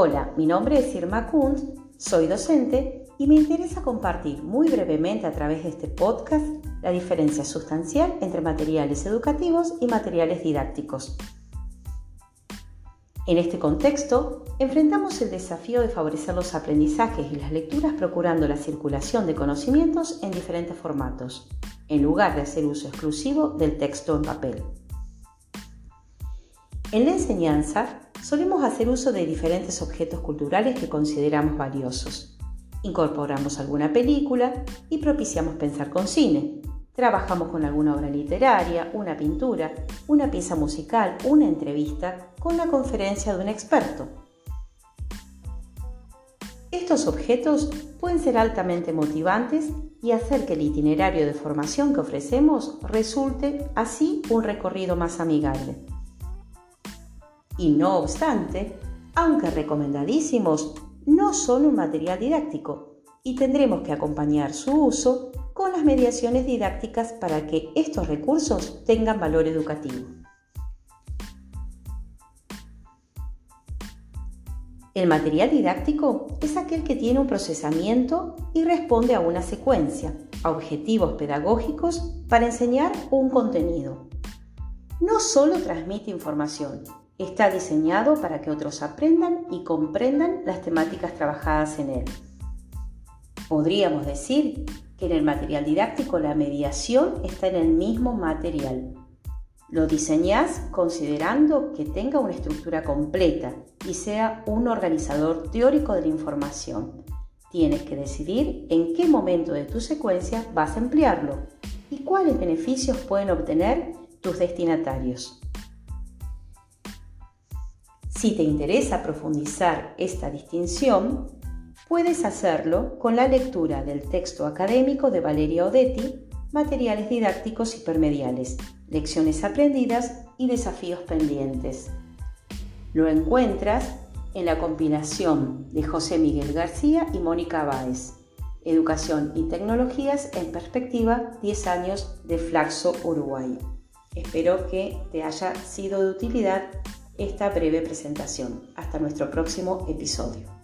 Hola, mi nombre es Irma Kunt, soy docente y me interesa compartir muy brevemente a través de este podcast la diferencia sustancial entre materiales educativos y materiales didácticos. En este contexto, enfrentamos el desafío de favorecer los aprendizajes y las lecturas procurando la circulación de conocimientos en diferentes formatos, en lugar de hacer uso exclusivo del texto en papel. En la enseñanza, solemos hacer uso de diferentes objetos culturales que consideramos valiosos. Incorporamos alguna película y propiciamos pensar con cine. Trabajamos con alguna obra literaria, una pintura, una pieza musical, una entrevista con la conferencia de un experto. Estos objetos pueden ser altamente motivantes y hacer que el itinerario de formación que ofrecemos resulte así un recorrido más amigable y no obstante, aunque recomendadísimos, no son un material didáctico y tendremos que acompañar su uso con las mediaciones didácticas para que estos recursos tengan valor educativo. El material didáctico es aquel que tiene un procesamiento y responde a una secuencia, a objetivos pedagógicos para enseñar un contenido. No solo transmite información, Está diseñado para que otros aprendan y comprendan las temáticas trabajadas en él. Podríamos decir que en el material didáctico la mediación está en el mismo material. Lo diseñás considerando que tenga una estructura completa y sea un organizador teórico de la información. Tienes que decidir en qué momento de tu secuencia vas a emplearlo y cuáles beneficios pueden obtener tus destinatarios. Si te interesa profundizar esta distinción, puedes hacerlo con la lectura del texto académico de Valeria Odetti, Materiales didácticos hipermediales, lecciones aprendidas y desafíos pendientes. Lo encuentras en la compilación de José Miguel García y Mónica Báez, Educación y Tecnologías en Perspectiva 10 años de Flaxo, Uruguay. Espero que te haya sido de utilidad esta breve presentación. Hasta nuestro próximo episodio.